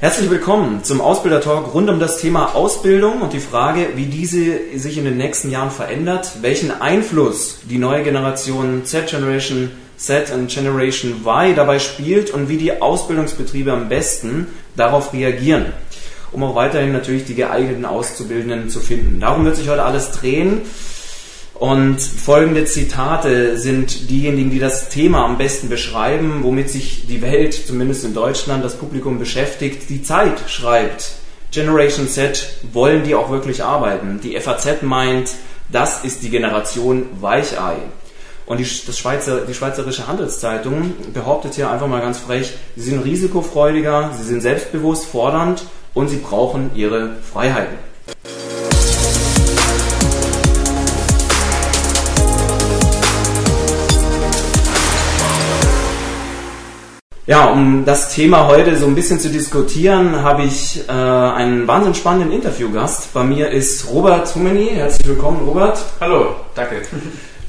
Herzlich willkommen zum Ausbilder-Talk rund um das Thema Ausbildung und die Frage, wie diese sich in den nächsten Jahren verändert, welchen Einfluss die neue Generation Z-Generation Z und Generation Y dabei spielt und wie die Ausbildungsbetriebe am besten darauf reagieren, um auch weiterhin natürlich die geeigneten Auszubildenden zu finden. Darum wird sich heute alles drehen. Und folgende Zitate sind diejenigen, die das Thema am besten beschreiben, womit sich die Welt, zumindest in Deutschland, das Publikum beschäftigt. Die Zeit schreibt, Generation Z wollen die auch wirklich arbeiten. Die FAZ meint, das ist die Generation Weichei. Und die, Schweizer, die Schweizerische Handelszeitung behauptet hier einfach mal ganz frech, sie sind risikofreudiger, sie sind selbstbewusst, fordernd und sie brauchen ihre Freiheiten. Ja, um das Thema heute so ein bisschen zu diskutieren, habe ich äh, einen wahnsinnig spannenden Interviewgast. Bei mir ist Robert Humeni. Herzlich willkommen, Robert. Hallo, danke.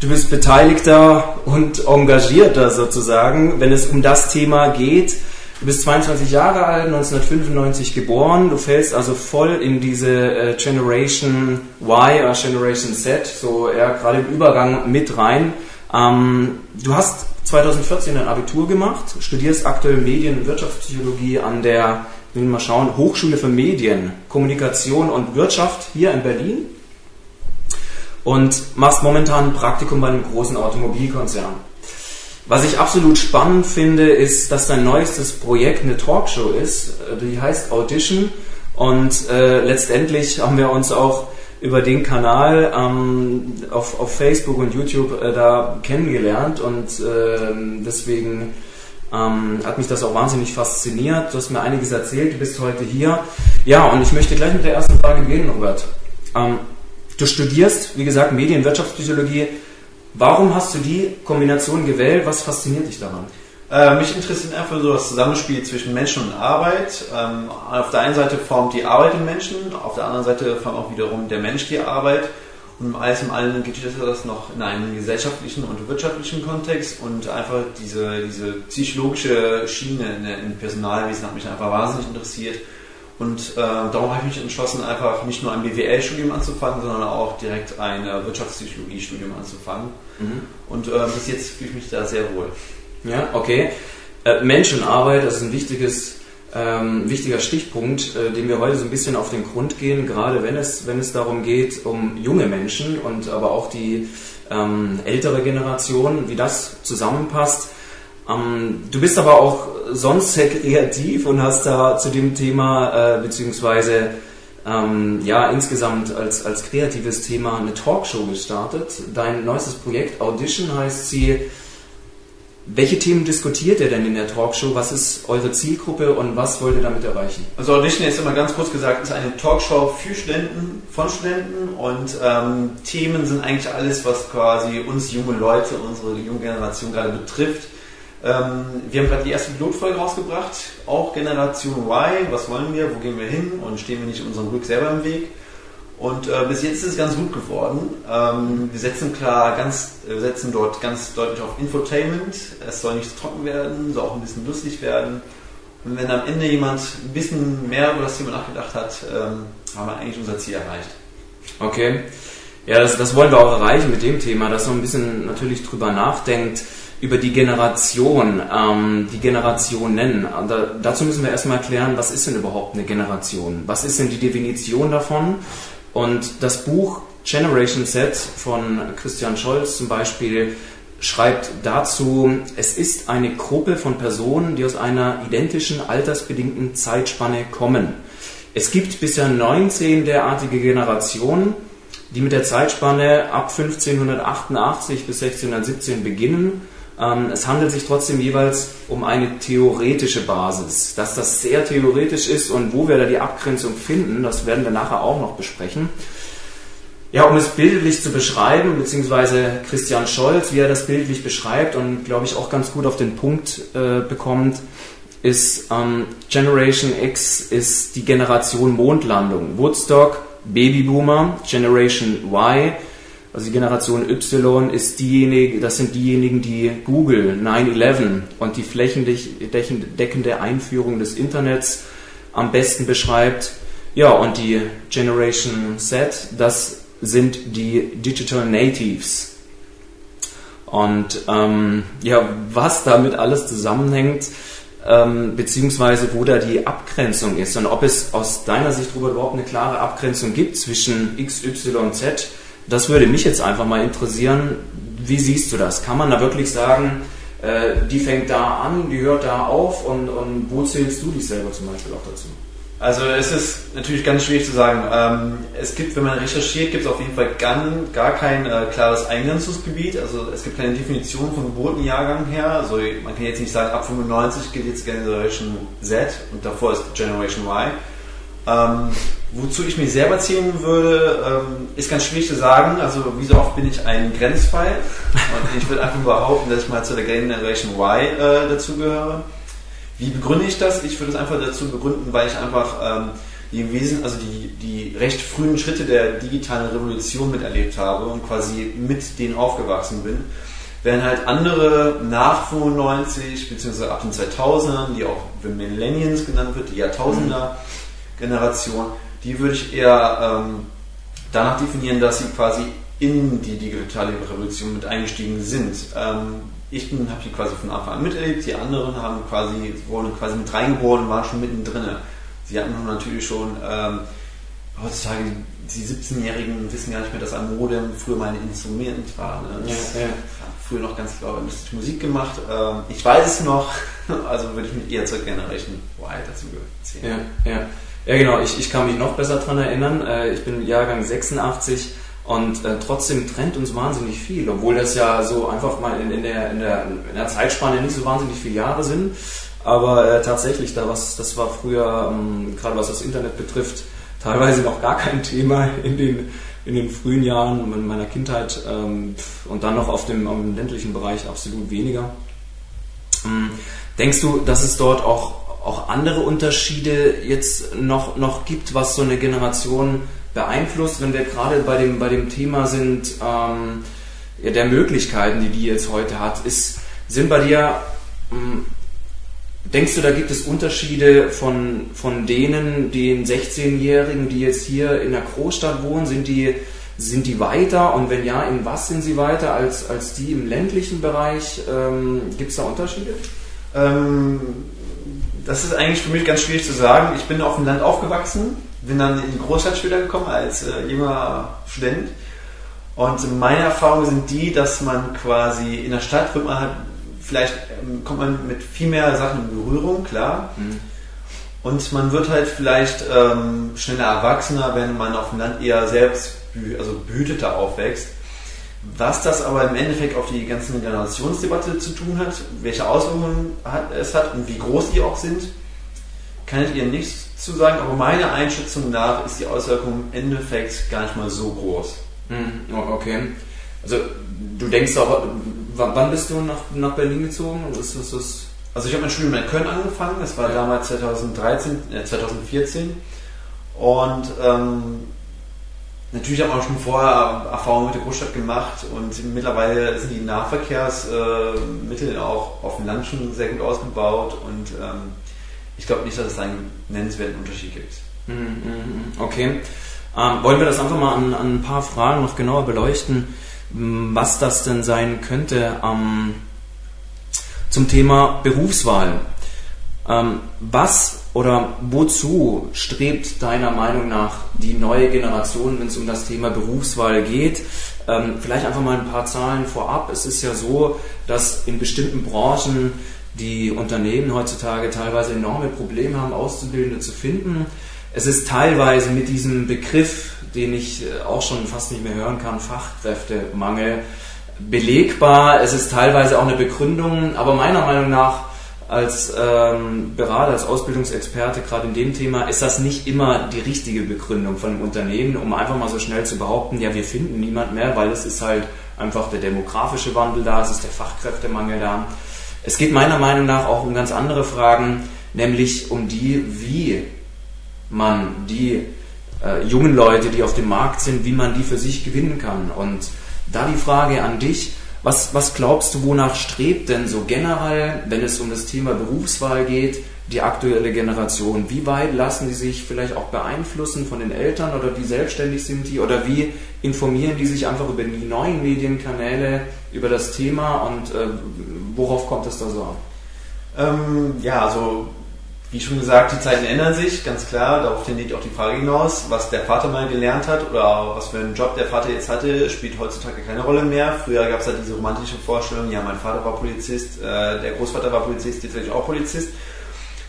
Du bist Beteiligter und Engagierter sozusagen, wenn es um das Thema geht. Du bist 22 Jahre alt, 1995 geboren. Du fällst also voll in diese äh, Generation Y oder Generation Z, so eher gerade im Übergang mit rein. Ähm, du hast 2014 ein Abitur gemacht, studierst aktuell Medien- und Wirtschaftspsychologie an der, wir mal schauen, Hochschule für Medien, Kommunikation und Wirtschaft hier in Berlin und machst momentan ein Praktikum bei einem großen Automobilkonzern. Was ich absolut spannend finde, ist, dass dein neuestes Projekt eine Talkshow ist, die heißt Audition und äh, letztendlich haben wir uns auch über den Kanal ähm, auf, auf Facebook und YouTube äh, da kennengelernt und äh, deswegen ähm, hat mich das auch wahnsinnig fasziniert. Du hast mir einiges erzählt, du bist heute hier. Ja, und ich möchte gleich mit der ersten Frage beginnen, Robert. Ähm, du studierst, wie gesagt, Medienwirtschaftspsychologie. Warum hast du die Kombination gewählt? Was fasziniert dich daran? Äh, mich interessiert einfach so das Zusammenspiel zwischen Menschen und Arbeit. Ähm, auf der einen Seite formt die Arbeit den Menschen, auf der anderen Seite formt auch wiederum der Mensch die Arbeit. Und alles im Allen geht das noch in einen gesellschaftlichen und wirtschaftlichen Kontext und einfach diese, diese psychologische Schiene im Personalwesen hat mich einfach wahnsinnig interessiert. Und äh, darum habe ich mich entschlossen, einfach nicht nur ein BWL-Studium anzufangen, sondern auch direkt ein äh, Wirtschaftspsychologie-Studium anzufangen. Mhm. Und äh, bis jetzt fühle ich mich da sehr wohl. Ja, okay. Äh, Menschenarbeit, das ist ein wichtiges, ähm, wichtiger Stichpunkt, äh, dem wir heute so ein bisschen auf den Grund gehen, gerade wenn es, wenn es darum geht, um junge Menschen und aber auch die ähm, ältere Generation, wie das zusammenpasst. Ähm, du bist aber auch sonst sehr kreativ und hast da zu dem Thema, äh, beziehungsweise ähm, ja, insgesamt als, als kreatives Thema eine Talkshow gestartet. Dein neuestes Projekt Audition heißt sie welche Themen diskutiert ihr denn in der Talkshow? Was ist eure Zielgruppe und was wollt ihr damit erreichen? Also Audition ist immer ganz kurz gesagt, ist eine Talkshow für Studenten, von Studenten und ähm, Themen sind eigentlich alles, was quasi uns junge Leute, unsere junge Generation gerade betrifft. Ähm, wir haben gerade die erste Pilotfolge rausgebracht, auch Generation Y, was wollen wir, wo gehen wir hin und stehen wir nicht unserem Glück selber im Weg. Und äh, bis jetzt ist es ganz gut geworden. Ähm, wir setzen klar ganz, äh, wir setzen dort ganz deutlich auf Infotainment. Es soll nicht trocken werden, soll auch ein bisschen lustig werden. Und wenn am Ende jemand ein bisschen mehr über das Thema nachgedacht hat, ähm, haben wir eigentlich unser Ziel erreicht. Okay. Ja, das, das wollen wir auch erreichen mit dem Thema, dass man ein bisschen natürlich drüber nachdenkt, über die Generation, ähm, die Generation nennen. Da, dazu müssen wir erstmal erklären, was ist denn überhaupt eine Generation? Was ist denn die Definition davon? Und das Buch Generation Z von Christian Scholz zum Beispiel schreibt dazu, es ist eine Gruppe von Personen, die aus einer identischen altersbedingten Zeitspanne kommen. Es gibt bisher 19 derartige Generationen, die mit der Zeitspanne ab 1588 bis 1617 beginnen. Ähm, es handelt sich trotzdem jeweils um eine theoretische Basis. Dass das sehr theoretisch ist und wo wir da die Abgrenzung finden, das werden wir nachher auch noch besprechen. Ja, um es bildlich zu beschreiben, beziehungsweise Christian Scholz, wie er das bildlich beschreibt und glaube ich auch ganz gut auf den Punkt äh, bekommt, ist ähm, Generation X ist die Generation Mondlandung. Woodstock, Babyboomer, Generation Y, also die Generation Y ist diejenige, das sind diejenigen, die Google 9-11 und die flächendeckende Einführung des Internets am besten beschreibt. Ja, und die Generation Z, das sind die Digital Natives. Und ähm, ja, was damit alles zusammenhängt, ähm, beziehungsweise wo da die Abgrenzung ist und ob es aus deiner Sicht darüber überhaupt eine klare Abgrenzung gibt zwischen X, Y, Z, das würde mich jetzt einfach mal interessieren. Wie siehst du das? Kann man da wirklich sagen, äh, die fängt da an, die hört da auf und, und wo zählst du dich selber zum Beispiel auch dazu? Also es ist natürlich ganz schwierig zu sagen. Ähm, es gibt, wenn man recherchiert, gibt es auf jeden Fall gar, gar kein äh, klares Eingrenzungsgebiet. Also es gibt keine Definition vom Geburtenjahrgang her. Also man kann jetzt nicht sagen, ab 95 geht jetzt Generation Z und davor ist Generation Y. Ähm, wozu ich mich selber zählen würde, ähm, ist ganz schwierig zu sagen. Also wie so oft bin ich ein Grenzfall und ich würde einfach behaupten, dass ich mal zu der Generation Y äh, dazugehöre. Wie begründe ich das? Ich würde es einfach dazu begründen, weil ich einfach ähm, die Wesen, also die, die recht frühen Schritte der digitalen Revolution miterlebt habe und quasi mit denen aufgewachsen bin. Während halt andere nach 95 bzw. ab den 2000ern, die auch Millennials genannt wird, die Jahrtausender-Generation, die würde ich eher ähm, danach definieren, dass sie quasi in die digitale Revolution mit eingestiegen sind. Ähm, ich habe die quasi von Anfang an miterlebt, die anderen haben quasi, wurden quasi mit reingeboren und waren schon mittendrin. Sie hatten natürlich schon, ähm, heutzutage, die 17-Jährigen wissen gar nicht mehr, dass ein Modem früher mal ein Instrument war. Ne? Ja, ja. Früher noch ganz klar Musik gemacht. Ähm, ich weiß es noch, also würde ich mich eher zur Generation Y dazu zählen. Ja, ja. Ja genau, ich, ich kann mich noch besser daran erinnern. Äh, ich bin Jahrgang 86 und äh, trotzdem trennt uns wahnsinnig viel, obwohl das ja so einfach mal in, in, der, in, der, in der Zeitspanne nicht so wahnsinnig viele Jahre sind. Aber äh, tatsächlich, da was, das war früher, ähm, gerade was das Internet betrifft, teilweise noch gar kein Thema in den, in den frühen Jahren meiner Kindheit ähm, und dann noch auf dem, auf dem ländlichen Bereich absolut weniger. Ähm, denkst du, dass es dort auch, auch andere Unterschiede jetzt noch, noch gibt, was so eine Generation beeinflusst, wenn wir gerade bei dem, bei dem Thema sind, ähm, ja, der Möglichkeiten, die die jetzt heute hat, ist, sind bei dir, ähm, denkst du, da gibt es Unterschiede von, von denen, den 16-Jährigen, die jetzt hier in der Großstadt wohnen, sind die, sind die weiter und wenn ja, in was sind sie weiter als, als die im ländlichen Bereich? Ähm, gibt es da Unterschiede? Ähm, das ist eigentlich für mich ganz schwierig zu sagen. Ich bin auf dem Land aufgewachsen bin dann in die Großstadt später gekommen als äh, junger Student. Und meine Erfahrungen sind die, dass man quasi in der Stadt wird man halt, vielleicht ähm, kommt man mit viel mehr Sachen in Berührung, klar. Mhm. Und man wird halt vielleicht ähm, schneller erwachsener, wenn man auf dem Land eher selbst also behüteter aufwächst. Was das aber im Endeffekt auf die ganze Generationsdebatte zu tun hat, welche Auswirkungen hat, es hat und wie groß die auch sind, kann ich ihr nichts zu sagen, aber meiner Einschätzung nach ist die Auswirkung im Endeffekt gar nicht mal so groß. Hm, okay. Also du denkst auch, wann bist du nach, nach Berlin gezogen? Ist, ist, ist also ich habe mein Studium in Köln angefangen, das war ja. damals 2013, äh, 2014 und ähm, natürlich habe ich auch schon vorher Erfahrungen mit der Großstadt gemacht und mittlerweile sind die Nahverkehrsmittel auch auf dem Land schon sehr gut ausgebaut und ähm, ich glaube nicht, dass es einen nennenswerten Unterschied gibt. Mhm, mhm, okay. Ähm, wollen wir das einfach mal an, an, ein paar Fragen noch genauer beleuchten, was das denn sein könnte ähm, zum Thema Berufswahl? Ähm, was oder wozu strebt deiner Meinung nach die neue Generation, wenn es um das Thema Berufswahl geht? Ähm, vielleicht einfach mal ein paar Zahlen vorab. Es ist ja so, dass in bestimmten Branchen die Unternehmen heutzutage teilweise enorme Probleme haben, Auszubildende zu finden. Es ist teilweise mit diesem Begriff, den ich äh, auch schon fast nicht mehr hören kann, Fachkräftemangel, belegbar. Es ist teilweise auch eine Begründung, aber meiner Meinung nach als ähm, Berater, als Ausbildungsexperte gerade in dem Thema ist das nicht immer die richtige Begründung von einem Unternehmen, um einfach mal so schnell zu behaupten, ja, wir finden niemand mehr, weil es ist halt einfach der demografische Wandel da, es ist der Fachkräftemangel da. Es geht meiner Meinung nach auch um ganz andere Fragen, nämlich um die, wie man die äh, jungen Leute, die auf dem Markt sind, wie man die für sich gewinnen kann. Und da die Frage an dich, was, was glaubst du, wonach strebt denn so generell, wenn es um das Thema Berufswahl geht, die aktuelle Generation? Wie weit lassen die sich vielleicht auch beeinflussen von den Eltern oder wie selbstständig sind die oder wie informieren die sich einfach über die neuen Medienkanäle, über das Thema und äh, worauf kommt es da so an? Ähm, ja, also wie schon gesagt, die Zeiten ändern sich, ganz klar. Darauf tendiert auch die Frage hinaus, was der Vater mal gelernt hat oder was für einen Job der Vater jetzt hatte, spielt heutzutage keine Rolle mehr. Früher gab es halt diese romantische Vorstellung, ja, mein Vater war Polizist, äh, der Großvater war Polizist, jetzt werde ich auch Polizist.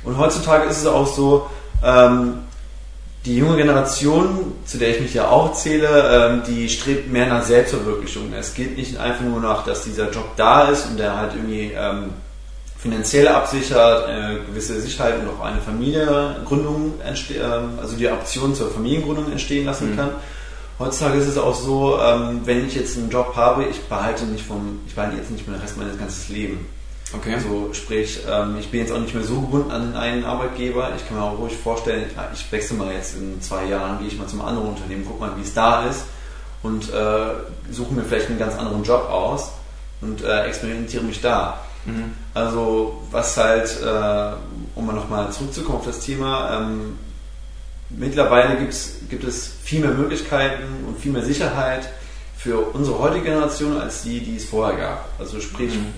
Und heutzutage ist es auch so, ähm, die junge Generation, zu der ich mich ja auch zähle, ähm, die strebt mehr nach Selbstverwirklichung. Es geht nicht einfach nur nach, dass dieser Job da ist und der halt irgendwie ähm, finanziell absichert, eine gewisse Sicherheit und auch eine Familiengründung, ähm, also die Option zur Familiengründung entstehen lassen mhm. kann. Heutzutage ist es auch so, ähm, wenn ich jetzt einen Job habe, ich behalte nicht vom, ich behalte jetzt nicht mehr den Rest meines ganzen Lebens. Okay. Also sprich, ähm, ich bin jetzt auch nicht mehr so gebunden an einen Arbeitgeber. Ich kann mir auch ruhig vorstellen, ich wechsle mal jetzt in zwei Jahren, gehe ich mal zum anderen Unternehmen, guck mal, wie es da ist und äh, suche mir vielleicht einen ganz anderen Job aus und äh, experimentiere mich da. Mhm. Also was halt, äh, um mal nochmal zurückzukommen auf das Thema, ähm, mittlerweile gibt es viel mehr Möglichkeiten und viel mehr Sicherheit für unsere heutige Generation als die, die es vorher gab. Also sprich, mhm.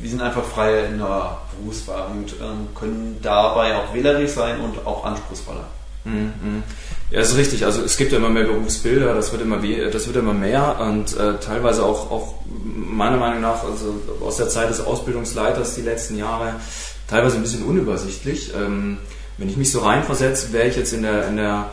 wir sind einfach frei in der Berufswahl und ähm, können dabei auch wählerisch sein und auch anspruchsvoller. Mhm. Ja, ist richtig. Also es gibt ja immer mehr Berufsbilder, das wird immer, das wird immer mehr und äh, teilweise auch, auch meiner Meinung nach also aus der Zeit des Ausbildungsleiters die letzten Jahre teilweise ein bisschen unübersichtlich. Ähm, wenn ich mich so reinversetze, wäre ich jetzt in der, in der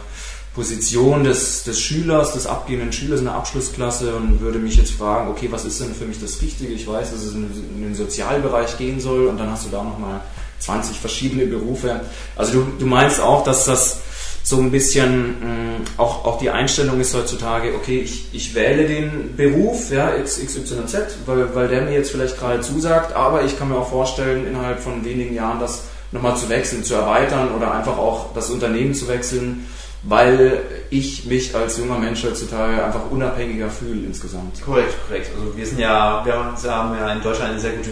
Position des, des Schülers, des abgehenden Schülers in der Abschlussklasse und würde mich jetzt fragen, okay, was ist denn für mich das Richtige? Ich weiß, dass es in, in den Sozialbereich gehen soll und dann hast du da nochmal 20 verschiedene Berufe. Also du, du meinst auch, dass das so ein bisschen mh, mm, auch, auch die Einstellung ist heutzutage, okay, ich, ich wähle den Beruf, ja, XYZ, weil, weil der mir jetzt vielleicht gerade zusagt, aber ich kann mir auch vorstellen, innerhalb von wenigen Jahren das nochmal zu wechseln, zu erweitern oder einfach auch das Unternehmen zu wechseln, weil ich mich als junger Mensch heutzutage einfach unabhängiger fühle insgesamt. Korrekt, korrekt. Also wir sind ja, wir haben ja in Deutschland eine sehr gute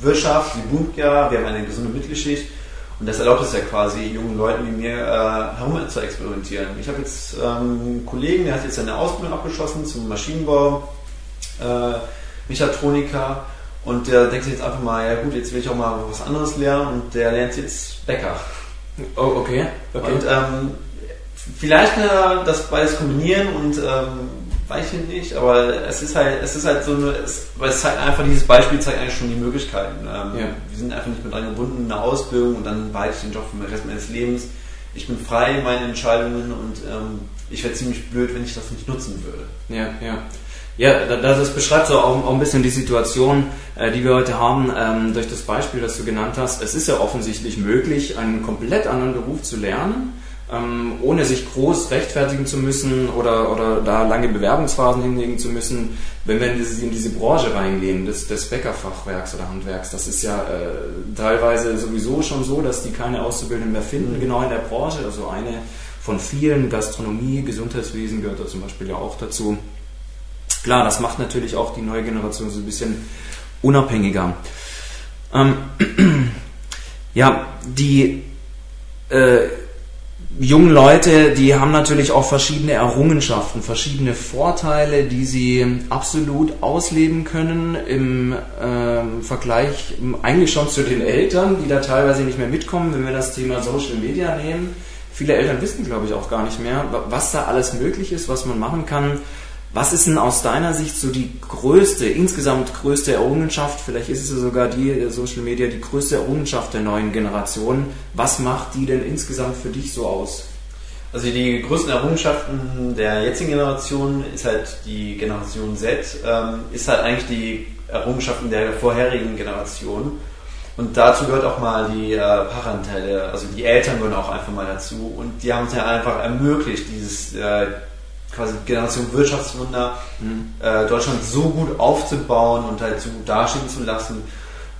Wirtschaft, die boomt ja, wir haben eine gesunde Mittelschicht und das erlaubt es ja quasi jungen Leuten wie mir äh, herum zu experimentieren. Ich habe jetzt ähm, einen Kollegen, der hat jetzt seine Ausbildung abgeschlossen zum Maschinenbau, äh, Mechatroniker und der denkt sich jetzt einfach mal, ja gut, jetzt will ich auch mal was anderes lernen und der lernt jetzt Bäcker. Oh, okay. okay. Und ähm, vielleicht kann er das beides kombinieren und ähm, weiß ich nicht, aber es ist halt, es ist halt so eine, es, weil es zeigt einfach, dieses Beispiel zeigt eigentlich schon die Möglichkeiten. Ähm, ja. Wir sind einfach nicht mehr dran gebunden, eine Ausbildung und dann behalte ich den Job für den Rest meines Lebens. Ich bin frei in meinen Entscheidungen und ähm, ich wäre ziemlich blöd, wenn ich das nicht nutzen würde. Ja, ja. Ja, das, das beschreibt so auch, auch, ein bisschen die Situation, äh, die wir heute haben, ähm, durch das Beispiel, das du genannt hast. Es ist ja offensichtlich möglich, einen komplett anderen Beruf zu lernen ähm, ohne sich groß rechtfertigen zu müssen oder, oder da lange Bewerbungsphasen hinlegen zu müssen, wenn wir in diese, in diese Branche reingehen, des, des Bäckerfachwerks oder Handwerks. Das ist ja äh, teilweise sowieso schon so, dass die keine Auszubildenden mehr finden, mhm. genau in der Branche. Also eine von vielen, Gastronomie, Gesundheitswesen gehört da zum Beispiel ja auch dazu. Klar, das macht natürlich auch die neue Generation so ein bisschen unabhängiger. Ähm, ja, die äh, jungen Leute, die haben natürlich auch verschiedene Errungenschaften, verschiedene Vorteile, die sie absolut ausleben können im äh, Vergleich eigentlich schon zu den Eltern, die da teilweise nicht mehr mitkommen, wenn wir das Thema Social Media nehmen. Viele Eltern wissen, glaube ich, auch gar nicht mehr, was da alles möglich ist, was man machen kann. Was ist denn aus deiner Sicht so die größte, insgesamt größte Errungenschaft? Vielleicht ist es sogar die der Social Media die größte Errungenschaft der neuen Generation. Was macht die denn insgesamt für dich so aus? Also die größten Errungenschaften der jetzigen Generation ist halt die Generation Z, ähm, ist halt eigentlich die Errungenschaften der vorherigen Generation. Und dazu gehört auch mal die äh, Parentelle, also die Eltern gehören auch einfach mal dazu. Und die haben es ja einfach ermöglicht, dieses äh, quasi Generation Wirtschaftswunder, mhm. äh, Deutschland so gut aufzubauen und halt so gut dastehen zu lassen,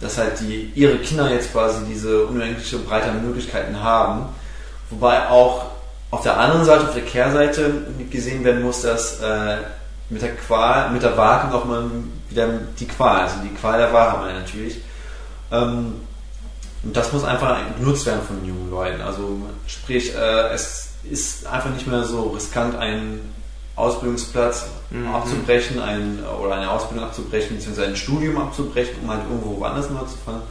dass halt die, ihre Kinder jetzt quasi diese unendliche Breite an Möglichkeiten haben. Wobei auch auf der anderen Seite, auf der Kehrseite gesehen werden muss, dass äh, mit der Qual, mit der Waage noch mal wieder die Qual, also die Qual der Wahrheit natürlich. Ähm, Und das muss einfach genutzt werden von jungen Leuten. Also sprich, äh, es ist einfach nicht mehr so riskant, einen Ausbildungsplatz mhm. abzubrechen, ein, oder eine Ausbildung abzubrechen, beziehungsweise ein Studium abzubrechen, um halt irgendwo woanders neu zu fangen.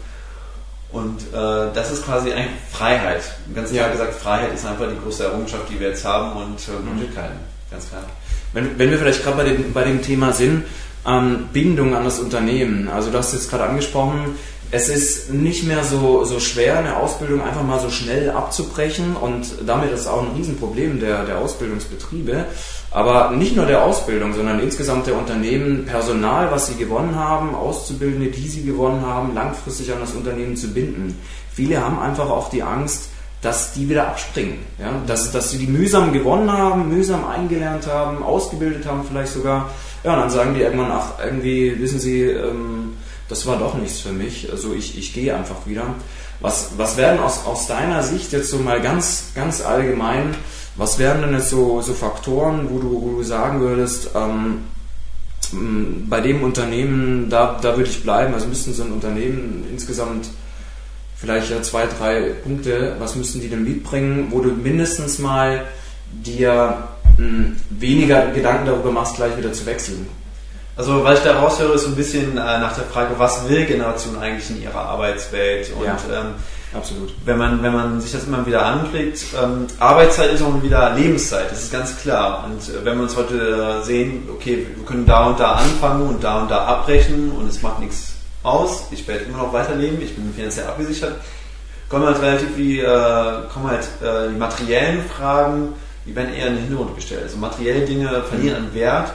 Und äh, das ist quasi eigentlich Freiheit. Ganz klar ja. gesagt, Freiheit ist einfach die größte Errungenschaft, die wir jetzt haben und äh, Möglichkeiten, ganz klar. Wenn, wenn wir vielleicht gerade bei dem, bei dem Thema sind, ähm, Bindung an das Unternehmen. Also du hast jetzt gerade angesprochen, es ist nicht mehr so, so schwer, eine Ausbildung einfach mal so schnell abzubrechen und damit ist auch ein Riesenproblem der, der Ausbildungsbetriebe. Aber nicht nur der Ausbildung, sondern insgesamt der Unternehmen, Personal, was sie gewonnen haben, Auszubildende, die sie gewonnen haben, langfristig an das Unternehmen zu binden. Viele haben einfach auch die Angst, dass die wieder abspringen. Ja? Dass, dass sie die mühsam gewonnen haben, mühsam eingelernt haben, ausgebildet haben vielleicht sogar. Ja, und dann sagen die irgendwann, ach, irgendwie, wissen Sie, ähm, das war doch nichts für mich, also ich, ich gehe einfach wieder. Was, was werden aus, aus deiner Sicht jetzt so mal ganz, ganz allgemein, was wären denn jetzt so, so Faktoren, wo du, wo du sagen würdest, ähm, bei dem Unternehmen, da, da würde ich bleiben, also müssten so ein Unternehmen insgesamt vielleicht ja zwei, drei Punkte, was müssten die denn mitbringen, wo du mindestens mal dir mh, weniger Gedanken darüber machst, gleich wieder zu wechseln? Also was ich da raushöre, ist so ein bisschen äh, nach der Frage, was will Generation eigentlich in ihrer Arbeitswelt? Und ja, ähm, absolut. Wenn man, wenn man sich das immer wieder anklickt, ähm, Arbeitszeit ist auch wieder Lebenszeit, das ist ganz klar. Und äh, wenn wir uns heute sehen, okay, wir können da und da anfangen und da und da abbrechen und es macht nichts aus, ich werde immer noch weiterleben, ich bin finanziell abgesichert, kommen halt relativ wie, äh, kommen halt äh, die materiellen Fragen, die werden eher in den Hintergrund gestellt. Also materielle Dinge verlieren an Wert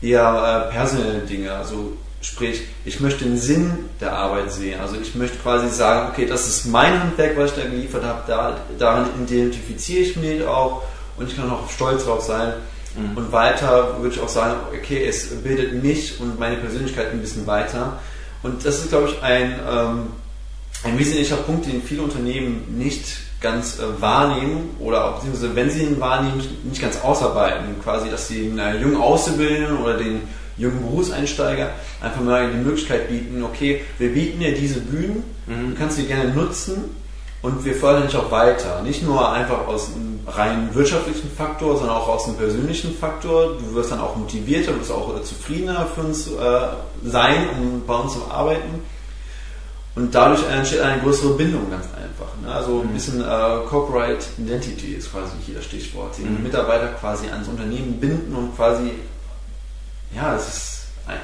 eher äh, personelle Dinge. Also sprich, ich möchte den Sinn der Arbeit sehen. Also ich möchte quasi sagen, okay, das ist mein Handwerk, was ich da geliefert habe, da, daran identifiziere ich mich auch und ich kann auch stolz drauf sein. Mhm. Und weiter würde ich auch sagen, okay, es bildet mich und meine Persönlichkeit ein bisschen weiter. Und das ist, glaube ich, ein, ähm, ein wesentlicher Punkt, den viele Unternehmen nicht ganz äh, wahrnehmen oder auch, beziehungsweise wenn sie ihn wahrnehmen, nicht ganz ausarbeiten. Quasi, dass sie den äh, jungen Auszubildenden oder den jungen Berufseinsteiger einfach mal die Möglichkeit bieten, okay, wir bieten dir diese Bühnen, mhm. du kannst sie gerne nutzen und wir fördern dich auch weiter. Nicht nur einfach aus einem rein wirtschaftlichen Faktor, sondern auch aus einem persönlichen Faktor. Du wirst dann auch motivierter, du wirst auch äh, zufriedener für uns äh, sein, um bei uns zu arbeiten. Und dadurch entsteht eine größere Bindung ganz einfach. Ne? Also ein mhm. bisschen äh, Corporate Identity ist quasi hier das Stichwort. Den mhm. Mitarbeiter quasi ans Unternehmen binden und quasi, ja, es ist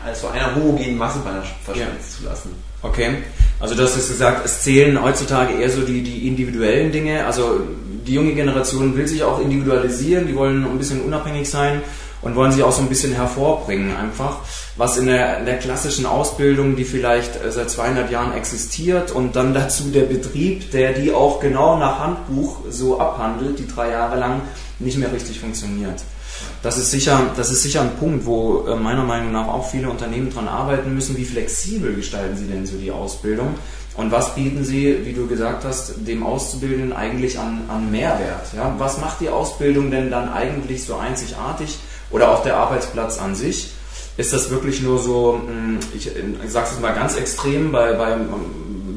also einer homogenen Masse verschwinden ja. zu lassen. Okay, also du hast jetzt gesagt, es zählen heutzutage eher so die, die individuellen Dinge. Also die junge Generation will sich auch individualisieren, die wollen ein bisschen unabhängig sein und wollen sich auch so ein bisschen hervorbringen einfach, was in der, in der klassischen Ausbildung, die vielleicht äh, seit 200 Jahren existiert und dann dazu der Betrieb, der die auch genau nach Handbuch so abhandelt, die drei Jahre lang nicht mehr richtig funktioniert. Das ist sicher, das ist sicher ein Punkt, wo äh, meiner Meinung nach auch viele Unternehmen dran arbeiten müssen. Wie flexibel gestalten sie denn so die Ausbildung? Und was bieten Sie, wie du gesagt hast, dem Auszubildenden eigentlich an, an Mehrwert? Ja? Was macht die Ausbildung denn dann eigentlich so einzigartig? oder auch der Arbeitsplatz an sich. Ist das wirklich nur so, hm, ich, ich sage es mal ganz extrem, bei, bei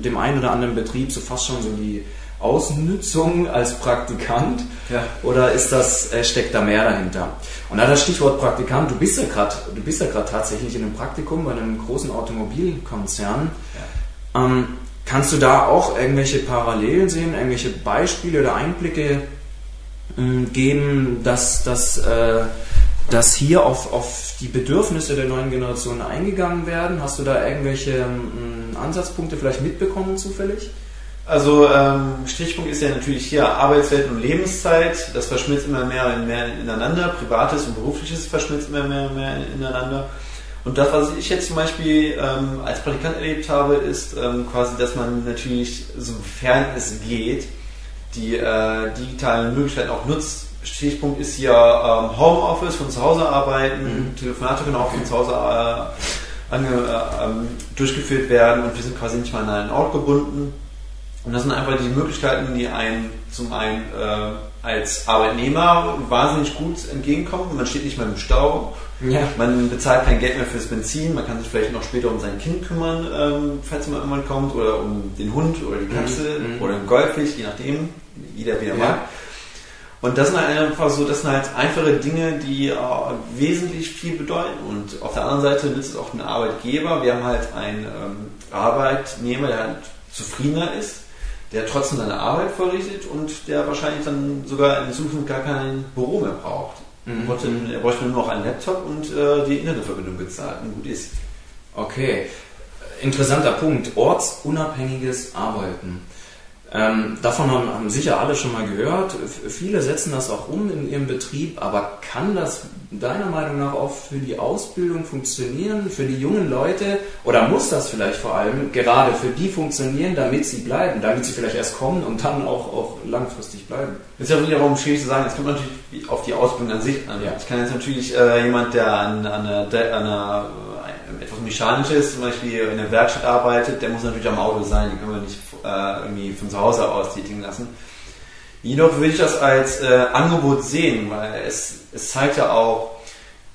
dem einen oder anderen Betrieb so fast schon so die Ausnützung als Praktikant ja. oder ist das, äh, steckt da mehr dahinter? Und da das Stichwort Praktikant, du bist ja gerade, du bist ja gerade tatsächlich in einem Praktikum bei einem großen Automobilkonzern. Ja. Ähm, kannst du da auch irgendwelche Parallelen sehen, irgendwelche Beispiele oder Einblicke äh, geben, dass das äh, dass hier auf, auf die Bedürfnisse der neuen Generation eingegangen werden? Hast du da irgendwelche ähm, Ansatzpunkte vielleicht mitbekommen zufällig? Also ähm, Stichpunkt ist ja natürlich hier Arbeitswelt und Lebenszeit. Das verschmilzt immer mehr und mehr ineinander. Privates und berufliches verschmilzt immer mehr und mehr ineinander. Und das, was ich jetzt zum Beispiel ähm, als Praktikant erlebt habe, ist ähm, quasi, dass man natürlich, sofern es geht, die äh, digitalen Möglichkeiten auch nutzt, Stichpunkt ist hier ähm, Homeoffice, von zu Hause arbeiten, mhm. Telefonate können auch von zu Hause äh, ange, äh, ähm, durchgeführt werden und wir sind quasi nicht mal an einen Ort gebunden. Und das sind einfach die Möglichkeiten, die einen zum einen äh, als Arbeitnehmer wahnsinnig gut entgegenkommen. Man steht nicht mehr im Stau, ja. man bezahlt kein Geld mehr fürs Benzin, man kann sich vielleicht noch später um sein Kind kümmern, ähm, falls man irgendwann kommt, oder um den Hund oder die Katze mhm. oder den Goldfisch, je nachdem, jeder wie er ja. mag. Und das sind halt einfach so, das sind halt einfache Dinge, die äh, wesentlich viel bedeuten. Und auf der anderen Seite nützt es auch den Arbeitgeber. Wir haben halt einen ähm, Arbeitnehmer, der halt zufriedener ist, der trotzdem seine Arbeit verrichtet und der wahrscheinlich dann sogar in Zukunft gar kein Büro mehr braucht. Mhm. Er bräuchte nur noch einen Laptop und äh, die Internetverbindung bezahlt und gut ist. Okay, interessanter Punkt. Ortsunabhängiges Arbeiten. Ähm, davon haben, haben, sicher alle schon mal gehört. Viele setzen das auch um in ihrem Betrieb, aber kann das deiner Meinung nach auch für die Ausbildung funktionieren, für die jungen Leute? Oder muss das vielleicht vor allem gerade für die funktionieren, damit sie bleiben, damit sie vielleicht erst kommen und dann auch, auch langfristig bleiben? Das ist ja wiederum schwierig zu sagen. Es kommt natürlich auf die Ausbildung an sich an. Ja. Ich kann jetzt natürlich äh, jemand, der an, an einer, an einer etwas Mechanisches, zum Beispiel in der Werkstatt arbeitet, der muss natürlich am Auto sein, die können wir nicht äh, irgendwie von zu Hause aus tätigen lassen. Jedoch würde ich das als äh, Angebot sehen, weil es, es zeigt ja auch,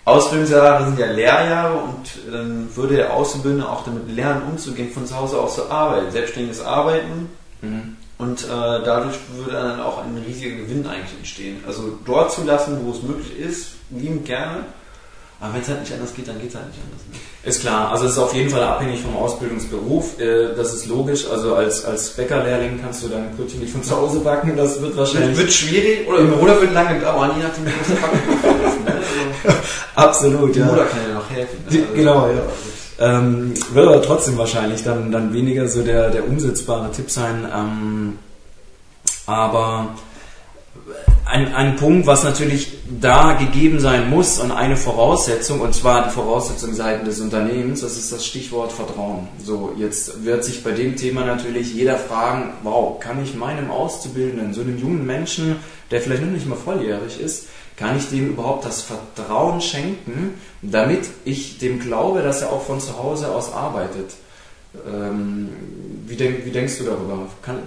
Ausbildungsjahre sind ja Lehrjahre und dann würde der Auszubildende auch damit lernen, umzugehen, von zu Hause aus zu arbeiten, selbstständiges Arbeiten. Mhm. Und äh, dadurch würde dann auch ein riesiger Gewinn eigentlich entstehen. Also dort zu lassen, wo es möglich ist, liebend gerne. Aber wenn es halt nicht anders geht, dann geht es halt nicht anders. Ne? Ist klar, also es ist auf jeden Fall abhängig vom Ausbildungsberuf. Äh, das ist logisch. Also als, als Bäckerlehrling kannst du deine Brötchen nicht von zu Hause backen. Das wird wahrscheinlich. Wird schwierig oder, oder wird lange dauern, je nachdem, wie das Backen? Also, Absolut, ja. Mutter kann ja noch helfen. Also, genau, ja. Ähm, wird aber trotzdem wahrscheinlich dann, dann weniger so der, der umsetzbare Tipp sein. Ähm, aber ein, ein Punkt, was natürlich da gegeben sein muss und eine Voraussetzung, und zwar die Voraussetzung seitens des Unternehmens, das ist das Stichwort Vertrauen. So, jetzt wird sich bei dem Thema natürlich jeder fragen, wow, kann ich meinem Auszubildenden, so einem jungen Menschen, der vielleicht noch nicht mal volljährig ist, kann ich dem überhaupt das Vertrauen schenken, damit ich dem glaube, dass er auch von zu Hause aus arbeitet? Ähm, wie, denk, wie, denkst du darüber? Kann,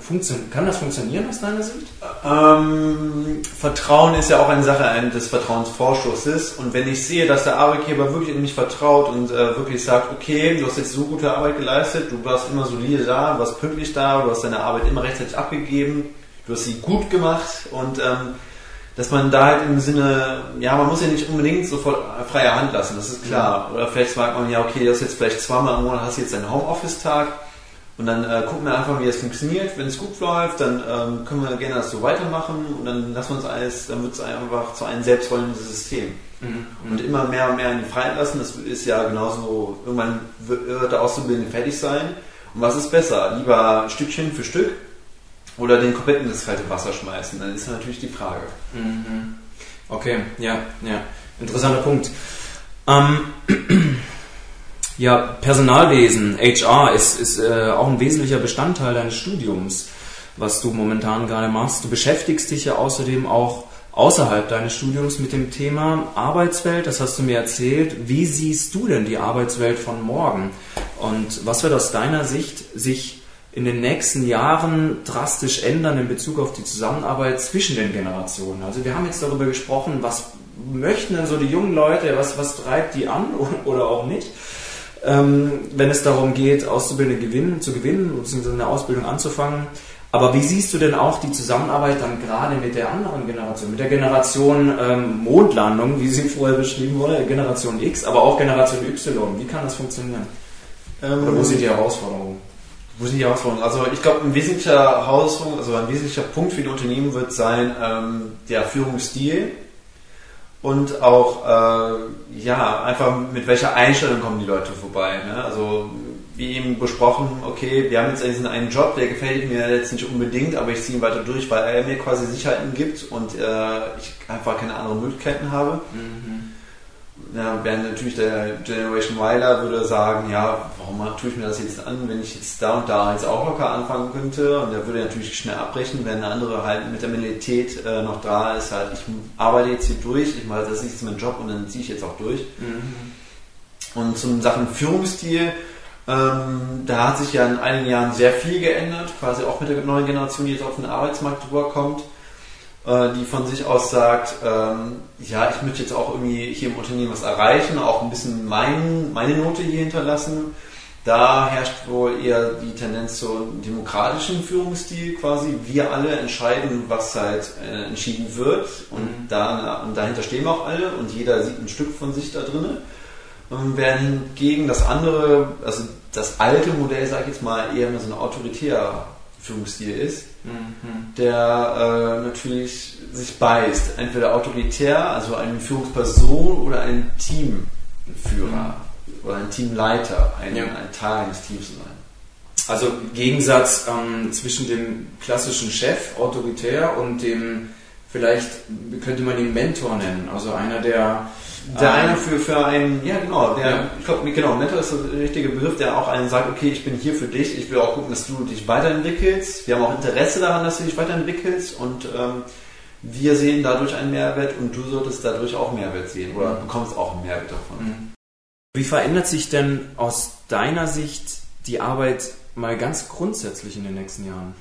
kann, das funktionieren aus deiner Sicht? Ähm, Vertrauen ist ja auch eine Sache des Vertrauensvorschusses. Und wenn ich sehe, dass der Arbeitgeber wirklich in mich vertraut und äh, wirklich sagt, okay, du hast jetzt so gute Arbeit geleistet, du warst immer solide da, du warst pünktlich da, du hast deine Arbeit immer rechtzeitig abgegeben, du hast sie gut gemacht und ähm, dass man da halt im Sinne, ja, man muss ja nicht unbedingt sofort freie Hand lassen, das ist klar. Oder vielleicht sagt man, ja, okay, das ist jetzt vielleicht zweimal im Monat, hast du jetzt einen Homeoffice-Tag und dann äh, gucken wir einfach, wie es funktioniert. Wenn es gut läuft, dann ähm, können wir gerne das so weitermachen und dann lassen wir uns alles, dann wird es einfach zu einem selbstrollendes System. Mhm. Und immer mehr und mehr in die Freiheit lassen, das ist ja genauso, irgendwann wird der Auszubildende fertig sein. Und was ist besser? Lieber Stückchen für Stück oder den kompletten ins kalte Wasser schmeißen? Dann ist natürlich die Frage. Mhm. Okay, ja, ja. Interessanter Punkt. Ähm, ja, Personalwesen, HR, ist, ist äh, auch ein wesentlicher Bestandteil deines Studiums, was du momentan gerade machst. Du beschäftigst dich ja außerdem auch außerhalb deines Studiums mit dem Thema Arbeitswelt, das hast du mir erzählt. Wie siehst du denn die Arbeitswelt von morgen? Und was wird aus deiner Sicht sich in den nächsten Jahren drastisch ändern in Bezug auf die Zusammenarbeit zwischen den Generationen. Also wir haben jetzt darüber gesprochen, was möchten denn so die jungen Leute, was, was treibt die an oder auch nicht, ähm, wenn es darum geht, Auszubildende gewinnen, zu gewinnen, bzw. eine Ausbildung anzufangen. Aber wie siehst du denn auch die Zusammenarbeit dann gerade mit der anderen Generation, mit der Generation ähm, Mondlandung, wie sie vorher beschrieben wurde, Generation X, aber auch Generation Y? Wie kann das funktionieren? Ähm, oder wo sind die Herausforderungen? Wo sind die Herausforderungen? Also ich glaube, ein wesentlicher Herausforderung, also ein wesentlicher Punkt für die Unternehmen wird sein ähm, der Führungsstil und auch äh, ja einfach mit welcher Einstellung kommen die Leute vorbei. Ne? Also wie eben besprochen, okay, wir haben jetzt diesen einen Job, der gefällt mir jetzt nicht unbedingt, aber ich ziehe ihn weiter durch, weil er mir quasi Sicherheiten gibt und äh, ich einfach keine anderen Möglichkeiten habe. Mhm ja, während natürlich der Generation Weiler würde sagen, ja, warum tue ich mir das jetzt an, wenn ich jetzt da und da jetzt auch locker anfangen könnte und der würde natürlich schnell abbrechen, wenn eine andere halt mit der Mentalität äh, noch da ist, halt ich arbeite jetzt hier durch, ich mache das ist jetzt mein Job und dann ziehe ich jetzt auch durch. Mhm. Und zum Sachen Führungsstil, Ähm, da hat sich ja in einigen Jahren sehr viel geändert, quasi auch mit der neuen Generation, die jetzt auf den Arbeitsmarkt rüberkommt, äh, die von sich aus sagt, ähm, ja, ich möchte jetzt auch irgendwie hier im Unternehmen was erreichen, auch ein bisschen mein, meine Note hier hinterlassen. Da herrscht wohl eher die Tendenz zum demokratischen Führungsstil quasi. Wir alle entscheiden, was halt äh, entschieden wird und, mhm. da, und dahinter stehen wir auch alle und jeder sieht ein Stück von sich da drinnen. Während hingegen das andere, also das alte Modell, sag ich jetzt mal, eher so ein autoritärer Führungsstil ist, mhm. der äh, natürlich sich beißt. Entweder autoritär, also eine Führungsperson oder ein Teamführer mhm. oder ein Teamleiter, ein, ja. ein Teil eines Teams sein. Also Gegensatz ähm, zwischen dem klassischen Chef, autoritär, und dem, vielleicht könnte man ihn Mentor nennen, also einer, der der eine für, für einen, ja genau, der, ja. ich glaube, genau, Mentor ist der richtige Begriff, der auch einen sagt, okay, ich bin hier für dich, ich will auch gucken, dass du dich weiterentwickelst. Wir haben auch Interesse daran, dass du dich weiterentwickelst und ähm, wir sehen dadurch einen Mehrwert und du solltest dadurch auch Mehrwert sehen oder mhm. bekommst auch einen Mehrwert davon. Mhm. Wie verändert sich denn aus deiner Sicht die Arbeit mal ganz grundsätzlich in den nächsten Jahren?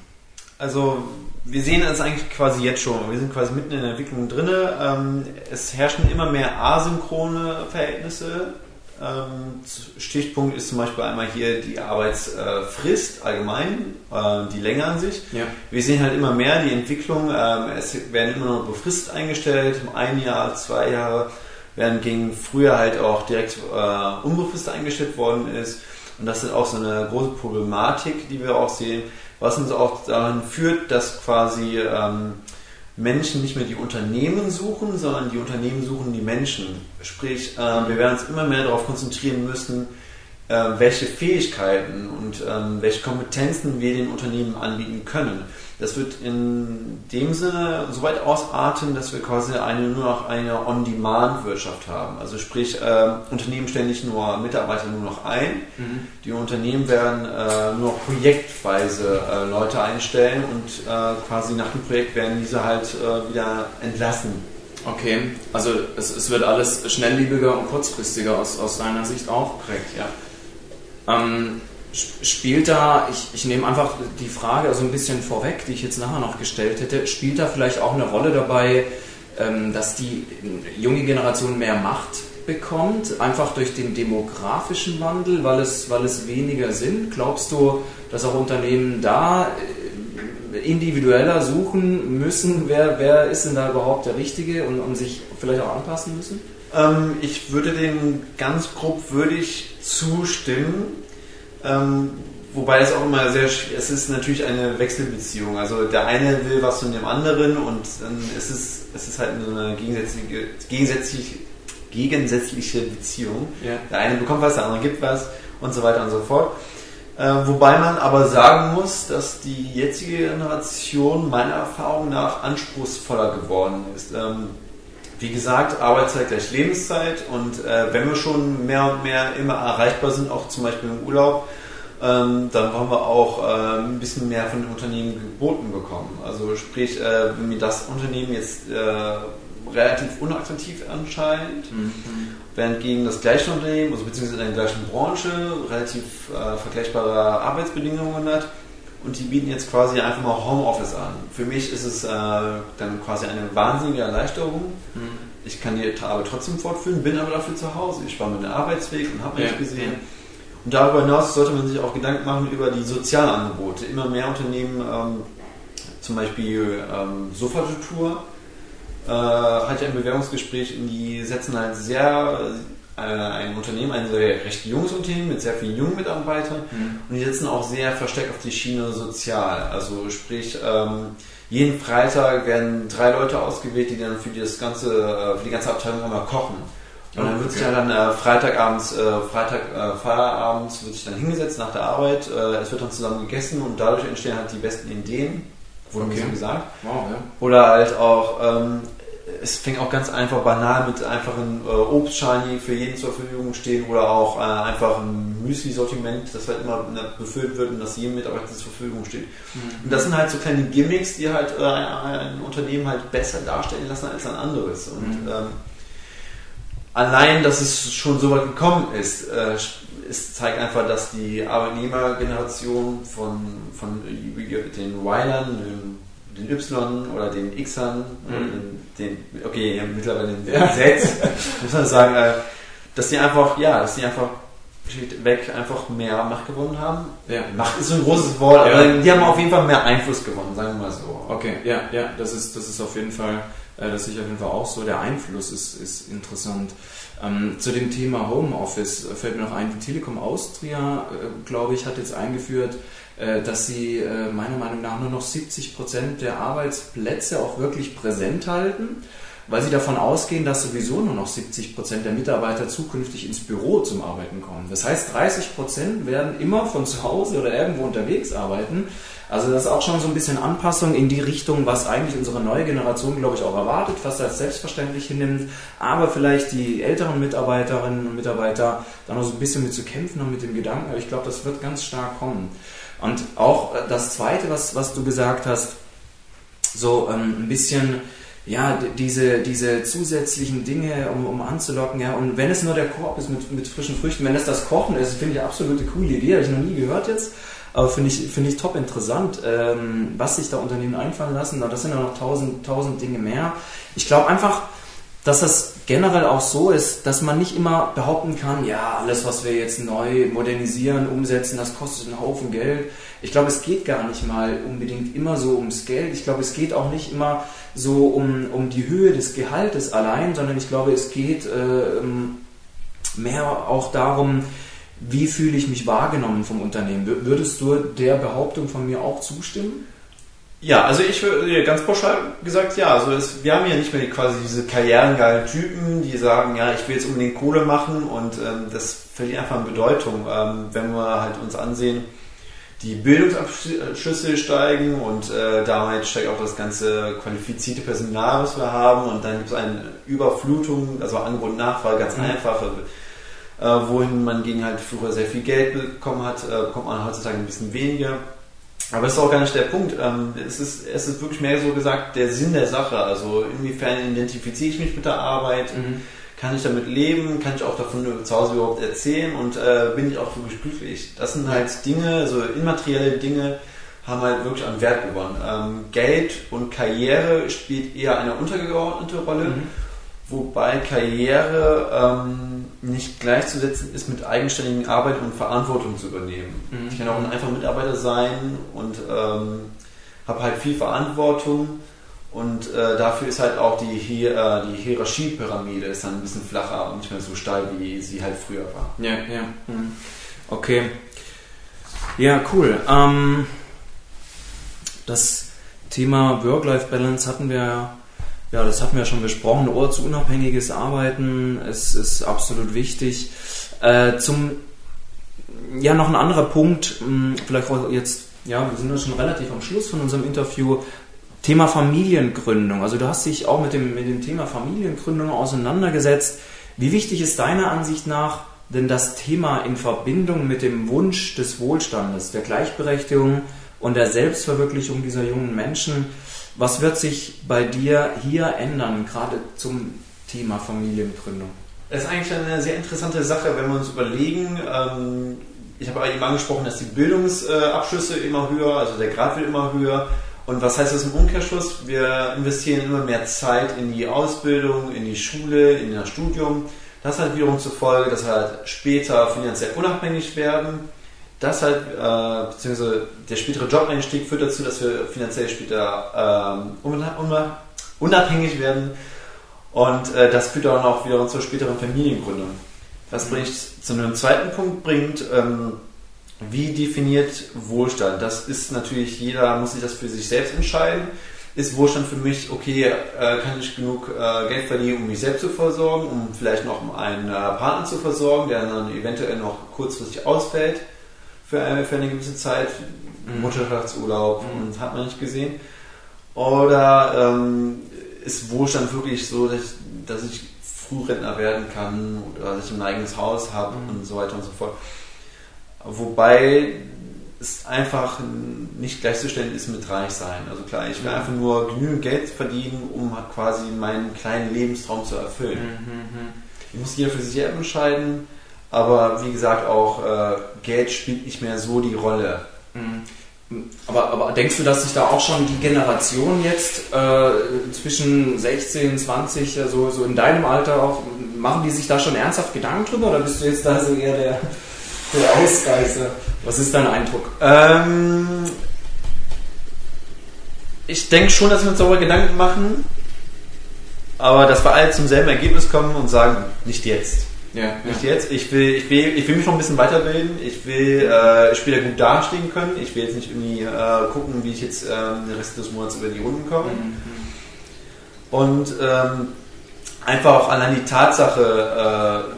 Also wir sehen es eigentlich quasi jetzt schon. Wir sind quasi mitten in der Entwicklung drin. Ähm, es herrschen immer mehr asynchrone Verhältnisse. Ähm, Stichpunkt ist zum Beispiel einmal hier die Arbeitsfrist allgemein, äh, die Länger an sich. Ja. Wir sehen halt immer mehr die Entwicklung. Ähm, es werden immer nur befristet eingestellt, ein Jahr, zwei Jahre, während gegen früher halt auch direkt äh, unbefristet eingestellt worden ist. Und das ist auch so eine große Problematik, die wir auch sehen was uns auch daran führt, dass quasi ähm, Menschen nicht mehr die Unternehmen suchen, sondern die Unternehmen suchen die Menschen. Sprich, äh, wir werden uns immer mehr darauf konzentrieren müssen, äh, welche Fähigkeiten und ähm, welche Kompetenzen wir den Unternehmen anbieten können. Das wird in dem Sinne so weit ausarten, dass wir quasi eine, nur noch eine On-Demand-Wirtschaft haben. Also sprich, äh, Unternehmen stellen nicht nur Mitarbeiter nur noch ein, mhm. die Unternehmen werden äh, nur noch projektweise äh, Leute einstellen und äh, quasi nach dem Projekt werden diese halt äh, wieder entlassen. Okay, also es, es, wird alles schnelllebiger und kurzfristiger aus, aus deiner Sicht auch. Korrekt, ja. Ähm, spielt da, ich, ich nehme einfach die Frage also ein bisschen vorweg, die ich jetzt nachher noch gestellt hätte, spielt da vielleicht auch eine Rolle dabei, ähm, dass die junge Generation mehr Macht bekommt, einfach durch den demografischen Wandel, weil es, weil es weniger sind? Glaubst du, dass auch Unternehmen da äh, individueller suchen müssen, wer, wer ist denn da überhaupt der Richtige und, und sich vielleicht auch anpassen müssen? Ähm, ich würde dem ganz grob würdig zustimmen. Ähm, wobei es auch immer sehr es ist natürlich eine Wechselbeziehung. Also der eine will was von dem anderen und dann ist es, es ist halt eine gegensätzliche, gegensätzliche, gegensätzliche Beziehung. Ja. Der eine bekommt was, der andere gibt was und so weiter und so fort. Äh, wobei man aber sagen muss, dass die jetzige Generation meiner Erfahrung nach anspruchsvoller geworden ist. Ähm, wie gesagt, Arbeitszeit gleich Lebenszeit und äh, wenn wir schon mehr und mehr immer erreichbar sind, auch zum Beispiel im Urlaub, ähm, dann wollen wir auch äh, ein bisschen mehr von den Unternehmen geboten bekommen. Also sprich, äh, wenn mir das Unternehmen jetzt äh, relativ unattraktiv anscheinend, mhm. während gegen das gleiche Unternehmen, also beziehungsweise in der gleichen Branche, relativ äh, vergleichbare Arbeitsbedingungen hat, und die bieten jetzt quasi einfach mal Homeoffice an. Für mich ist es äh, dann quasi eine wahnsinnige Erleichterung. Mhm. Ich kann die Arbeit trotzdem fortführen, bin aber dafür zu Hause. Ich war mit dem Arbeitsweg und habe ja, nicht gesehen. Und darüber hinaus sollte man sich auch Gedanken machen über die Sozialangebote. Immer mehr Unternehmen, ähm, zum Beispiel ähm, Sofatutur, äh, hatte ein Bewerbungsgespräch und die setzen halt sehr äh, ein Unternehmen, ein sehr recht junges Unternehmen mit sehr vielen jungen Mitarbeitern mhm. und die setzen auch sehr versteckt auf die Schiene sozial. Also sprich, ähm, jeden Freitag werden drei Leute ausgewählt, die dann für das ganze, äh, für die ganze Abteilung einmal kochen. Und dann wird sich ja dann äh, Freitagabends, äh, Freitag äh, Feierabends wird sich dann hingesetzt nach der Arbeit, äh, es wird dann zusammen gegessen und dadurch entstehen halt die besten Ideen, wurde okay. mir so gesagt. Wow, ja. Oder halt auch ähm, es fängt auch ganz einfach banal mit einfachen äh, Obstscheinen, die für jeden zur Verfügung stehen oder auch äh, einfach ein Müsli-Sortiment, das halt immer befüllt wird und das jedem Mitarbeiter zur Verfügung steht. Mhm. Und das sind halt so kleine Gimmicks, die halt äh, ein Unternehmen halt besser darstellen lassen als ein anderes. Und mhm. ähm, allein, dass es schon so weit gekommen ist, äh, es zeigt einfach, dass die Arbeitnehmergeneration von, von den Ylern, den Y oder den Xern, mhm. den, okay, mittlerweile den ja. Z, muss man sagen, äh, dass die einfach, ja, dass die einfach weg einfach mehr Macht gewonnen haben. Ja. Macht ist so ein großes Wort, ja. aber die haben auf jeden Fall mehr Einfluss gewonnen, sagen wir mal so. Okay, ja, ja, das ist, das ist auf jeden Fall, äh, das sehe ich auf jeden Fall auch so. Der Einfluss ist, ist interessant. Ähm, zu dem Thema Homeoffice fällt mir noch ein, die Telekom Austria, äh, glaube ich, hat jetzt eingeführt, äh, dass sie äh, meiner Meinung nach nur noch 70 Prozent der Arbeitsplätze auch wirklich präsent halten weil sie davon ausgehen, dass sowieso nur noch 70 Prozent der Mitarbeiter zukünftig ins Büro zum Arbeiten kommen. Das heißt, 30 Prozent werden immer von zu Hause oder irgendwo unterwegs arbeiten. Also das ist auch schon so ein bisschen Anpassung in die Richtung, was eigentlich unsere neue Generation, glaube ich, auch erwartet, was als selbstverständlich hinnimmt. Aber vielleicht die älteren Mitarbeiterinnen und Mitarbeiter da noch so ein bisschen mit zu kämpfen haben mit dem Gedanken. Aber ich glaube, das wird ganz stark kommen. Und auch das Zweite, was, was du gesagt hast, so ähm, ein bisschen ja, diese, diese zusätzlichen Dinge, um, um anzulocken, ja, und wenn es nur der Korb ist mit, mit frischen Früchten, wenn es das Kochen ist, finde ich eine absolute coole Idee, habe ich noch nie gehört jetzt, aber finde ich, finde ich top interessant, ähm, was sich da Unternehmen einfallen lassen, das sind ja noch tausend, tausend Dinge mehr. Ich glaube einfach, dass das generell auch so ist, dass man nicht immer behaupten kann, ja, alles, was wir jetzt neu modernisieren, umsetzen, das kostet einen Haufen Geld. Ich glaube, es geht gar nicht mal unbedingt immer so ums Geld. Ich glaube, es geht auch nicht immer so um, um die Höhe des Gehaltes allein, sondern ich glaube, es geht äh, mehr auch darum, wie fühle ich mich wahrgenommen vom Unternehmen. Würdest du der Behauptung von mir auch zustimmen? Ja, also ich würde ganz pauschal gesagt, ja, also es, wir haben ja nicht mehr quasi diese karrierengeilen Typen, die sagen, ja, ich will jetzt unbedingt Kohle machen und ähm, das verliert einfach an Bedeutung. Ähm, wenn wir halt uns ansehen, die Bildungsabschlüsse steigen und äh, damit steigt auch das ganze qualifizierte Personal, was wir haben und dann gibt es eine Überflutung, also Angebot und Nachfrage, ganz mhm. einfach, äh, wohin man gegen halt früher sehr viel Geld bekommen hat, äh, bekommt man heutzutage ein bisschen weniger. Aber das ist auch gar nicht der Punkt. Ähm, es, ist, es ist wirklich mehr so gesagt der Sinn der Sache. Also inwiefern identifiziere ich mich mit der Arbeit? Mhm kann ich damit leben, kann ich auch davon zu Hause überhaupt erzählen und äh, bin ich auch wirklich glücklich. Das sind halt Dinge, so immaterielle Dinge, haben halt wirklich an Wert gewonnen. Ähm, Geld und Karriere spielt eher eine untergeordnete Rolle, mhm. wobei Karriere ähm, nicht gleichzusetzen ist mit eigenständigen Arbeit und Verantwortung zu übernehmen. Mhm. Ich kann auch ein einfacher Mitarbeiter sein und ähm, habe halt viel Verantwortung und äh, dafür ist halt auch die, Hier äh, die Hierarchiepyramide ist dann ein bisschen flacher und nicht mehr so steil, wie sie halt früher war. Ja, ja. Mhm. Okay. Ja, cool. Ähm, das Thema Work-Life-Balance hatten wir ja, das hatten wir schon besprochen. Ortsunabhängiges Arbeiten ist, ist absolut wichtig. Äh, zum ja, noch ein anderer Punkt, hm, vielleicht auch jetzt, ja, wir sind ja schon relativ am Schluss von unserem Interview. Thema Familiengründung. Also du hast dich auch mit dem, mit dem Thema Familiengründung auseinandergesetzt. Wie wichtig ist deiner Ansicht nach denn das Thema in Verbindung mit dem Wunsch des Wohlstandes, der Gleichberechtigung und der Selbstverwirklichung dieser jungen Menschen? Was wird sich bei dir hier ändern, gerade zum Thema Familiengründung? Das ist eigentlich eine sehr interessante Sache, wenn wir uns überlegen. Ähm, ich habe eben angesprochen, dass die Bildungsabschlüsse immer höher, also der Grad wird immer höher. Und was heißt das im Umkehrschluss? Wir investieren immer mehr Zeit in die Ausbildung, in die Schule, in das Studium. Das hat wiederum zur Folge, dass wir halt später finanziell unabhängig werden. Das halt, äh, beziehungsweise der spätere Job-Einstieg führt dazu, dass wir finanziell später äh, unabhängig werden. Und äh, das führt dann auch wiederum zur späteren Familiengründung. Was bringt zu einem zweiten Punkt bringt, ähm, wie definiert Wohlstand? Das ist natürlich, jeder muss sich das für sich selbst entscheiden. Ist Wohlstand für mich, okay, äh, kann ich genug äh, Geld verdienen, um mich selbst zu versorgen, um vielleicht noch einen äh, Partner zu versorgen, der dann eventuell noch kurzfristig ausfällt für eine, für eine gewisse Zeit, mhm. Mutterschaftsurlaub, mhm. hat man nicht gesehen. Oder ähm, ist Wohlstand wirklich so, dass ich, dass ich Frührentner werden kann oder dass ich ein eigenes Haus habe mhm. und so weiter und so fort. Wobei es einfach nicht gleichzustellen ist mit reich sein. Also klar, ich will mhm. einfach nur genügend Geld verdienen, um quasi meinen kleinen Lebenstraum zu erfüllen. Mhm. mhm, mhm. Ich muss jeder für sich selbst entscheiden, Aber wie gesagt, auch äh, Geld spielt nicht mehr so die Rolle. Mhm. Aber, aber denkst du, dass sich da auch schon die Generation jetzt äh, zwischen 16, 20, so, so in deinem Alter auch, machen die sich da schon ernsthaft Gedanken drüber oder bist du jetzt da so eher der, der Ausreißer? Was ist dein Eindruck? Ähm, ich denke schon, dass wir uns darüber Gedanken machen, aber dass wir alle zum selben Ergebnis kommen und sagen, nicht jetzt. Ja, nicht ja. jetzt. Ich will, ich, will, ich will mich noch ein bisschen weiterbilden. Ich will äh, später gut dastehen können. Ich will jetzt nicht irgendwie äh, gucken, wie ich jetzt äh, den Rest des Monats über die Runden komme. Mhm. Und ähm, einfach auch allein die Tatsache,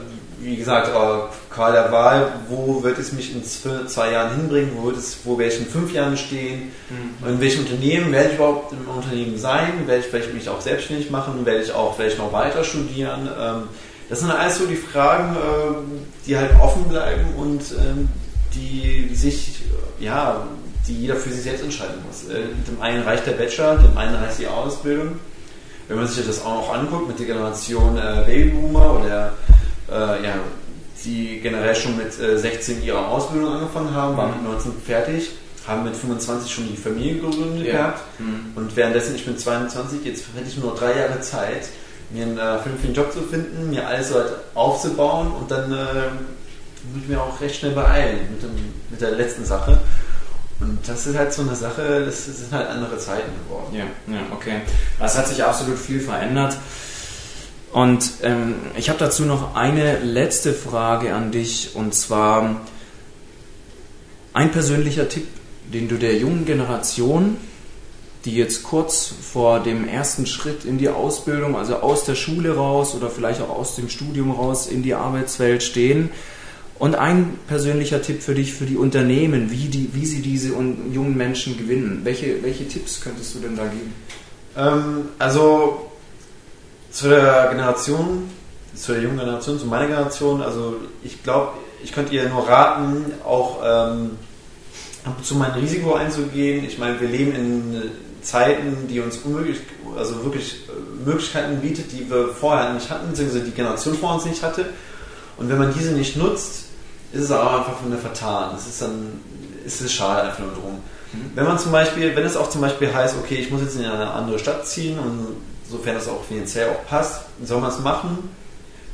äh, wie gesagt, äh, Karl der Wahl, wo wird es mich in zwei Jahren hinbringen, wo, wird es, wo werde ich in fünf Jahren stehen, mhm. in welchem Unternehmen werde ich überhaupt im Unternehmen sein, werde ich vielleicht mich auch selbstständig machen, werde ich auch vielleicht noch weiter studieren. Ähm, das sind alles so die Fragen, ähm, die halt offen bleiben und ähm, die sich, ja, die jeder für sich selbst entscheiden muss. Äh, dem einen reicht der Bachelor, dem einen reicht die Ausbildung. Wenn man sich das auch noch anguckt mit der Generation äh, Babyboomer oder äh, ja, die generell schon mit 16 ihre Ausbildung angefangen haben, waren mit 19 fertig, haben mit 25 schon die Familie gegründet ja. gehabt mhm. und währenddessen ich mit 22, jetzt hätte ich nur drei Jahre Zeit, mir einen äh, vernünftigen Job zu finden, mir alles so halt aufzubauen und dann äh, muss ich mir auch recht schnell beeilen mit, dem, mit der letzten Sache. Und das ist halt so eine Sache, das sind halt andere Zeiten geworden. Ja, ja okay. Das hat sich absolut viel verändert. Und ähm, ich habe dazu noch eine letzte Frage an dich und zwar ein persönlicher Tipp, den du der jungen Generation die jetzt kurz vor dem ersten Schritt in die Ausbildung, also aus der Schule raus oder vielleicht auch aus dem Studium raus in die Arbeitswelt stehen. Und ein persönlicher Tipp für dich, für die Unternehmen, wie, die, wie sie diese jungen Menschen gewinnen. Welche, welche Tipps könntest du denn da geben? Ähm, also zu der Generation, zu der jungen Generation, zu meiner Generation, also ich glaube, ich könnte ihr nur raten, auch ähm, ab und zu mein Risiko einzugehen. Ich meine, wir leben in Zeiten, die uns unmöglich, also wirklich äh, Möglichkeiten bietet, die wir vorher nicht hatten, beziehungsweise die Generation vor uns nicht hatte. Und wenn man diese nicht nutzt, ist es auch einfach von der vertan. Es ist dann, ist es schade einfach nur drum. Mhm. Wenn man zum Beispiel, wenn es auch zum Beispiel heißt, okay, ich muss jetzt in eine andere Stadt ziehen und sofern das auch finanziell auch passt, soll man es machen.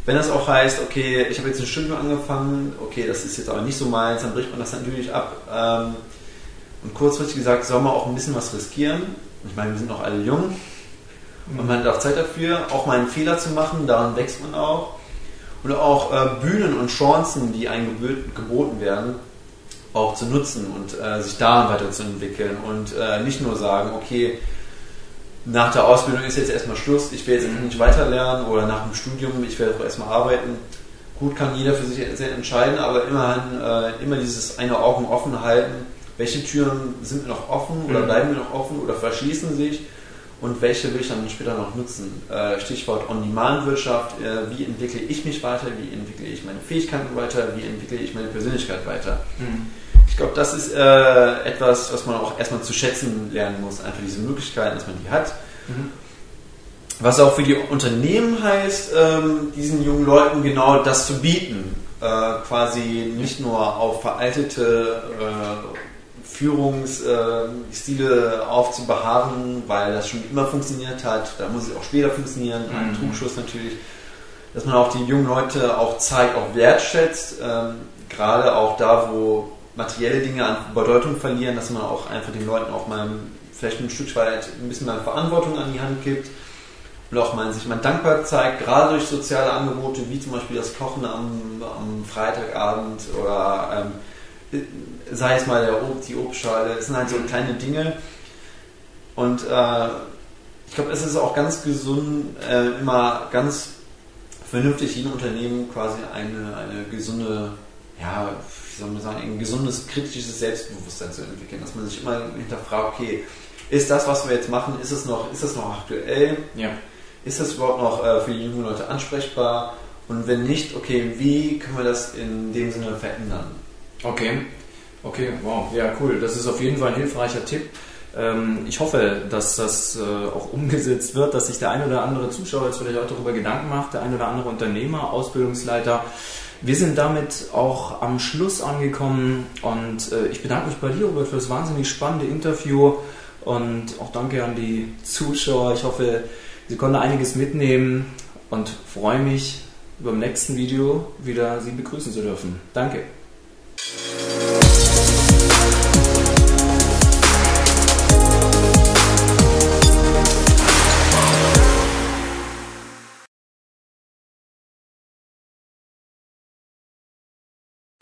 Wenn das auch heißt, okay, ich habe jetzt ein Studium angefangen, okay, das ist jetzt aber nicht so meins, dann bricht man das natürlich ab. Ähm, und kurzfristig gesagt, soll man auch ein bisschen was riskieren. Ich meine, wir sind noch alle jung und man hat auch Zeit dafür, auch mal einen Fehler zu machen, daran wächst man auch. Und auch äh, Bühnen und Chancen, die einem geboten werden, auch zu nutzen und äh, sich daran weiterzuentwickeln und äh, nicht nur sagen, okay, nach der Ausbildung ist jetzt erstmal Schluss, ich will jetzt mhm. nicht weiter lernen oder nach dem Studium, ich werde auch erstmal arbeiten. Gut kann jeder für sich entscheiden, aber immerhin äh, immer dieses eine Augen offen halten welche Türen sind noch offen oder mhm. bleiben mir noch offen oder verschließen sich und welche will ich dann später noch nutzen. Äh, Stichwort On-Demand-Wirtschaft, äh, wie entwickle ich mich weiter, wie entwickle ich meine Fähigkeiten weiter, wie entwickle ich meine Persönlichkeit weiter. Mhm. Ich glaube, das ist äh, etwas, was man auch erstmal zu schätzen lernen muss, einfach diese Möglichkeiten, dass man die hat. Mhm. Was auch für die Unternehmen heißt, ähm, diesen jungen Leuten genau das zu bieten. Äh, quasi nicht nur auf veraltete äh, Führungsstile aufzubeharren, weil das schon immer funktioniert hat. Da muss es auch später funktionieren. Ein mhm. Trugschuss natürlich. Dass man auch die jungen Leute auch zeigt, auch wertschätzt. Ähm, gerade auch da, wo materielle Dinge an Bedeutung verlieren, dass man auch einfach den Leuten auch mal vielleicht ein Stück weit ein bisschen mehr Verantwortung an die Hand gibt und auch mal sich mal dankbar zeigt, gerade durch soziale Angebote wie zum Beispiel das Kochen am, am Freitagabend oder ähm, sei es mal der Ob die Obstschale, es sind halt so kleine Dinge. Und äh, ich glaube, es ist auch ganz gesund, äh, immer ganz vernünftig, jedem Unternehmen quasi eine, eine gesunde, ja, wie soll man sagen, ein gesundes, kritisches Selbstbewusstsein zu entwickeln. Dass man sich immer hinterfragt, okay, ist das, was wir jetzt machen, ist es noch, ist das noch aktuell? Ja. Ist das überhaupt noch äh, für die jungen Leute ansprechbar? Und wenn nicht, okay, wie können wir das in dem Sinne verändern? Okay. Okay, wow, ja cool. Das ist auf jeden Fall ein hilfreicher Tipp. Ähm, ich hoffe, dass das äh, auch umgesetzt wird, dass sich der ein oder andere Zuschauer jetzt vielleicht auch darüber Gedanken macht, der ein oder andere Unternehmer, Ausbildungsleiter. Wir sind damit auch am Schluss angekommen und äh, ich bedanke mich bei dir, Robert, für das wahnsinnig spannende Interview und auch danke an die Zuschauer. Ich hoffe, Sie konnten einiges mitnehmen und freue mich, beim nächsten Video wieder Sie begrüßen zu dürfen. Danke.